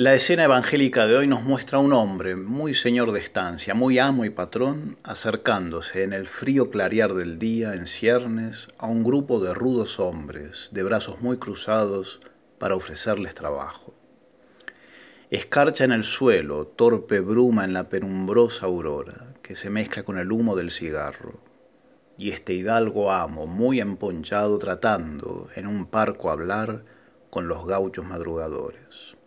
La escena evangélica de hoy nos muestra a un hombre muy señor de estancia, muy amo y patrón, acercándose en el frío clarear del día en ciernes a un grupo de rudos hombres, de brazos muy cruzados, para ofrecerles trabajo. Escarcha en el suelo, torpe bruma en la penumbrosa aurora, que se mezcla con el humo del cigarro. Y este hidalgo amo, muy emponchado, tratando en un parco hablar con los gauchos madrugadores.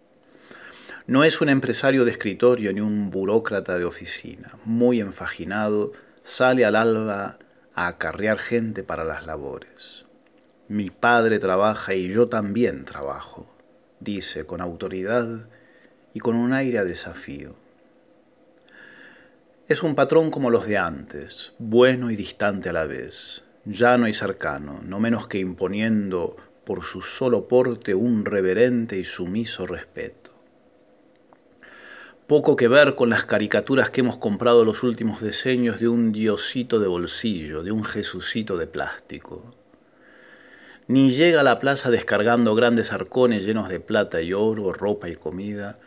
No es un empresario de escritorio ni un burócrata de oficina. Muy enfaginado, sale al alba a acarrear gente para las labores. Mi padre trabaja y yo también trabajo, dice con autoridad y con un aire a desafío. Es un patrón como los de antes, bueno y distante a la vez, llano y cercano, no menos que imponiendo por su solo porte un reverente y sumiso respeto poco que ver con las caricaturas que hemos comprado los últimos diseños de un diosito de bolsillo, de un jesucito de plástico. Ni llega a la plaza descargando grandes arcones llenos de plata y oro, ropa y comida,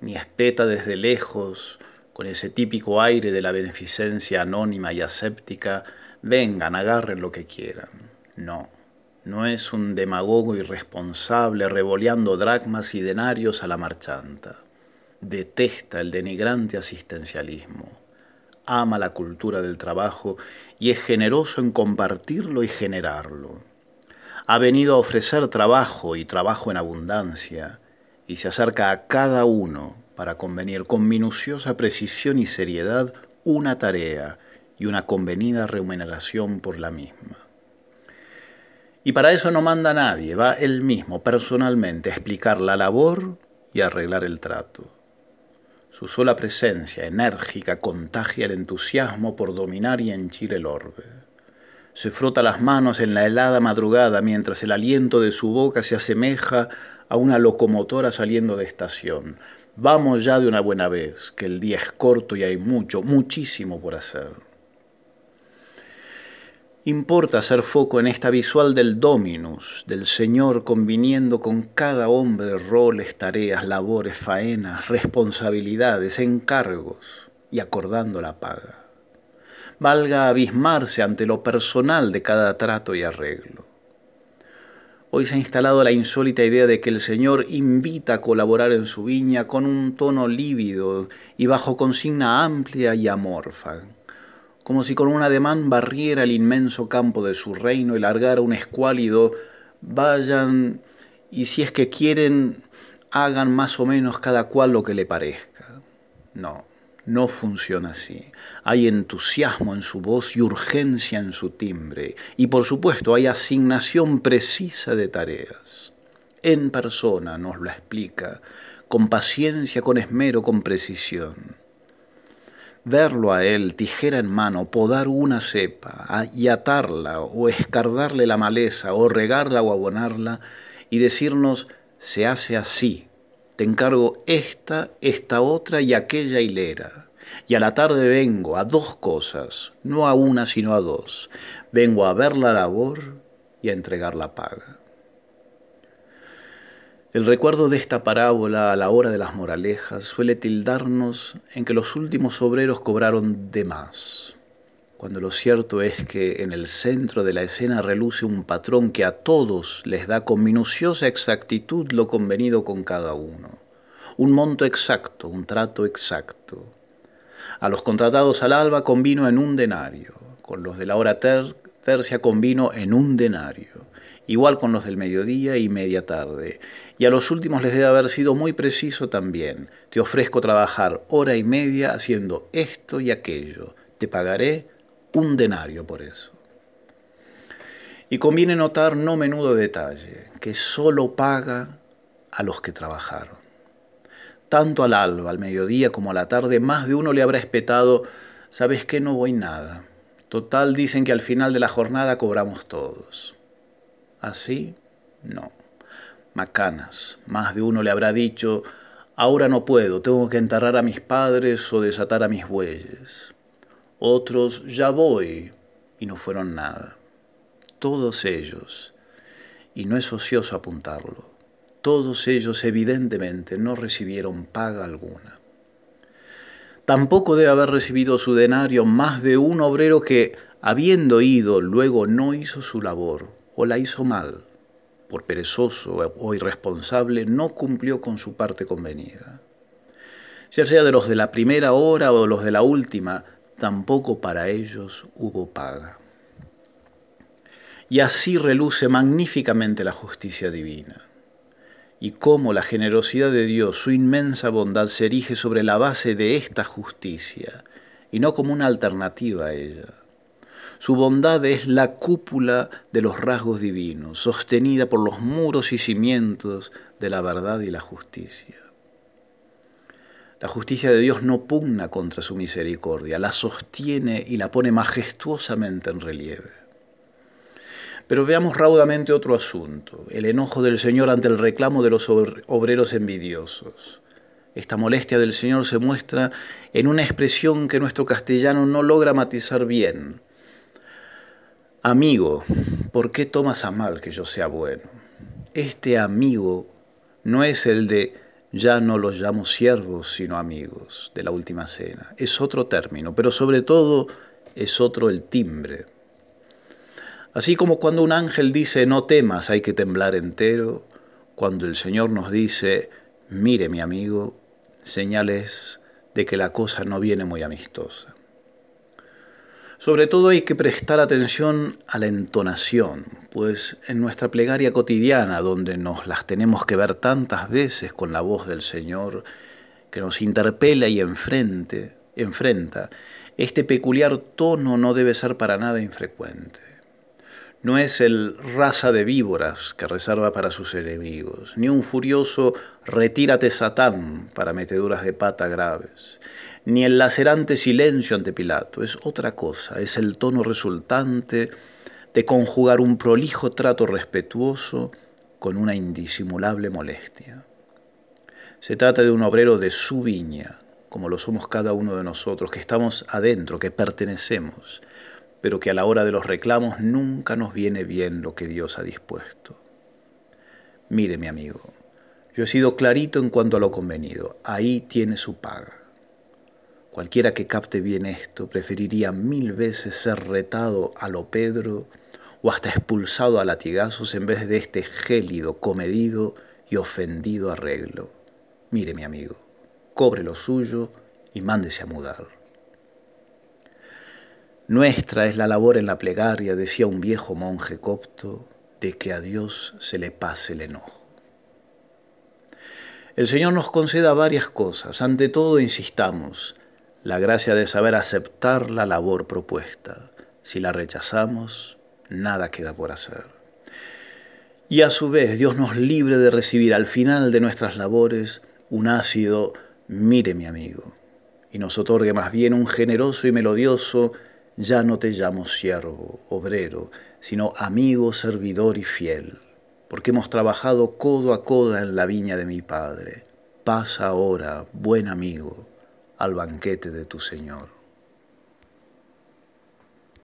ni espeta desde lejos, con ese típico aire de la beneficencia anónima y aséptica, vengan, agarren lo que quieran. No, no es un demagogo irresponsable revoleando dracmas y denarios a la marchanta detesta el denigrante asistencialismo, ama la cultura del trabajo y es generoso en compartirlo y generarlo. Ha venido a ofrecer trabajo y trabajo en abundancia y se acerca a cada uno para convenir con minuciosa precisión y seriedad una tarea y una convenida remuneración por la misma. Y para eso no manda nadie, va él mismo personalmente a explicar la labor y arreglar el trato. Su sola presencia enérgica contagia el entusiasmo por dominar y henchir el orbe. Se frota las manos en la helada madrugada mientras el aliento de su boca se asemeja a una locomotora saliendo de estación. Vamos ya de una buena vez, que el día es corto y hay mucho, muchísimo por hacer. Importa hacer foco en esta visual del Dominus, del Señor conviniendo con cada hombre roles, tareas, labores, faenas, responsabilidades, encargos y acordando la paga. Valga abismarse ante lo personal de cada trato y arreglo. Hoy se ha instalado la insólita idea de que el Señor invita a colaborar en su viña con un tono lívido y bajo consigna amplia y amorfa como si con un ademán barriera el inmenso campo de su reino y largara un escuálido, vayan y si es que quieren, hagan más o menos cada cual lo que le parezca. No, no funciona así. Hay entusiasmo en su voz y urgencia en su timbre. Y por supuesto hay asignación precisa de tareas. En persona nos lo explica, con paciencia, con esmero, con precisión verlo a él, tijera en mano, podar una cepa y atarla, o escardarle la maleza, o regarla o abonarla, y decirnos, se hace así, te encargo esta, esta otra y aquella hilera. Y a la tarde vengo a dos cosas, no a una sino a dos. Vengo a ver la labor y a entregar la paga. El recuerdo de esta parábola a la hora de las moralejas suele tildarnos en que los últimos obreros cobraron de más, cuando lo cierto es que en el centro de la escena reluce un patrón que a todos les da con minuciosa exactitud lo convenido con cada uno, un monto exacto, un trato exacto. A los contratados al alba convino en un denario, con los de la hora tercia convino en un denario igual con los del mediodía y media tarde. Y a los últimos les debe haber sido muy preciso también. Te ofrezco trabajar hora y media haciendo esto y aquello. Te pagaré un denario por eso. Y conviene notar no menudo detalle, que solo paga a los que trabajaron. Tanto al alba, al mediodía como a la tarde, más de uno le habrá espetado, ¿sabes qué? No voy nada. Total, dicen que al final de la jornada cobramos todos. Así, no. Macanas, más de uno le habrá dicho, ahora no puedo, tengo que enterrar a mis padres o desatar a mis bueyes. Otros, ya voy, y no fueron nada. Todos ellos, y no es ocioso apuntarlo, Todos ellos evidentemente no recibieron paga alguna. Tampoco debe haber recibido su denario más de un obrero que, habiendo ido, luego no hizo su labor o la hizo mal, por perezoso o irresponsable, no cumplió con su parte convenida. Ya sea de los de la primera hora o de los de la última, tampoco para ellos hubo paga. Y así reluce magníficamente la justicia divina. Y cómo la generosidad de Dios, su inmensa bondad, se erige sobre la base de esta justicia, y no como una alternativa a ella. Su bondad es la cúpula de los rasgos divinos, sostenida por los muros y cimientos de la verdad y la justicia. La justicia de Dios no pugna contra su misericordia, la sostiene y la pone majestuosamente en relieve. Pero veamos raudamente otro asunto, el enojo del Señor ante el reclamo de los obreros envidiosos. Esta molestia del Señor se muestra en una expresión que nuestro castellano no logra matizar bien. Amigo, ¿por qué tomas a mal que yo sea bueno? Este amigo no es el de ya no los llamo siervos, sino amigos de la última cena. Es otro término, pero sobre todo es otro el timbre. Así como cuando un ángel dice no temas, hay que temblar entero, cuando el Señor nos dice mire mi amigo, señales de que la cosa no viene muy amistosa. Sobre todo hay que prestar atención a la entonación, pues en nuestra plegaria cotidiana, donde nos las tenemos que ver tantas veces con la voz del Señor, que nos interpela y enfrente, enfrenta, este peculiar tono no debe ser para nada infrecuente. No es el raza de víboras que reserva para sus enemigos, ni un furioso retírate Satán para meteduras de pata graves ni el lacerante silencio ante Pilato, es otra cosa, es el tono resultante de conjugar un prolijo trato respetuoso con una indisimulable molestia. Se trata de un obrero de su viña, como lo somos cada uno de nosotros, que estamos adentro, que pertenecemos, pero que a la hora de los reclamos nunca nos viene bien lo que Dios ha dispuesto. Mire, mi amigo, yo he sido clarito en cuanto a lo convenido, ahí tiene su paga. Cualquiera que capte bien esto preferiría mil veces ser retado a lo Pedro o hasta expulsado a latigazos en vez de este gélido, comedido y ofendido arreglo. Mire, mi amigo, cobre lo suyo y mándese a mudar. Nuestra es la labor en la plegaria, decía un viejo monje copto, de que a Dios se le pase el enojo. El Señor nos conceda varias cosas. Ante todo, insistamos, la gracia de saber aceptar la labor propuesta. Si la rechazamos, nada queda por hacer. Y a su vez, Dios nos libre de recibir al final de nuestras labores un ácido, mire mi amigo, y nos otorgue más bien un generoso y melodioso, ya no te llamo siervo, obrero, sino amigo, servidor y fiel, porque hemos trabajado codo a codo en la viña de mi Padre. Pasa ahora, buen amigo al banquete de tu Señor.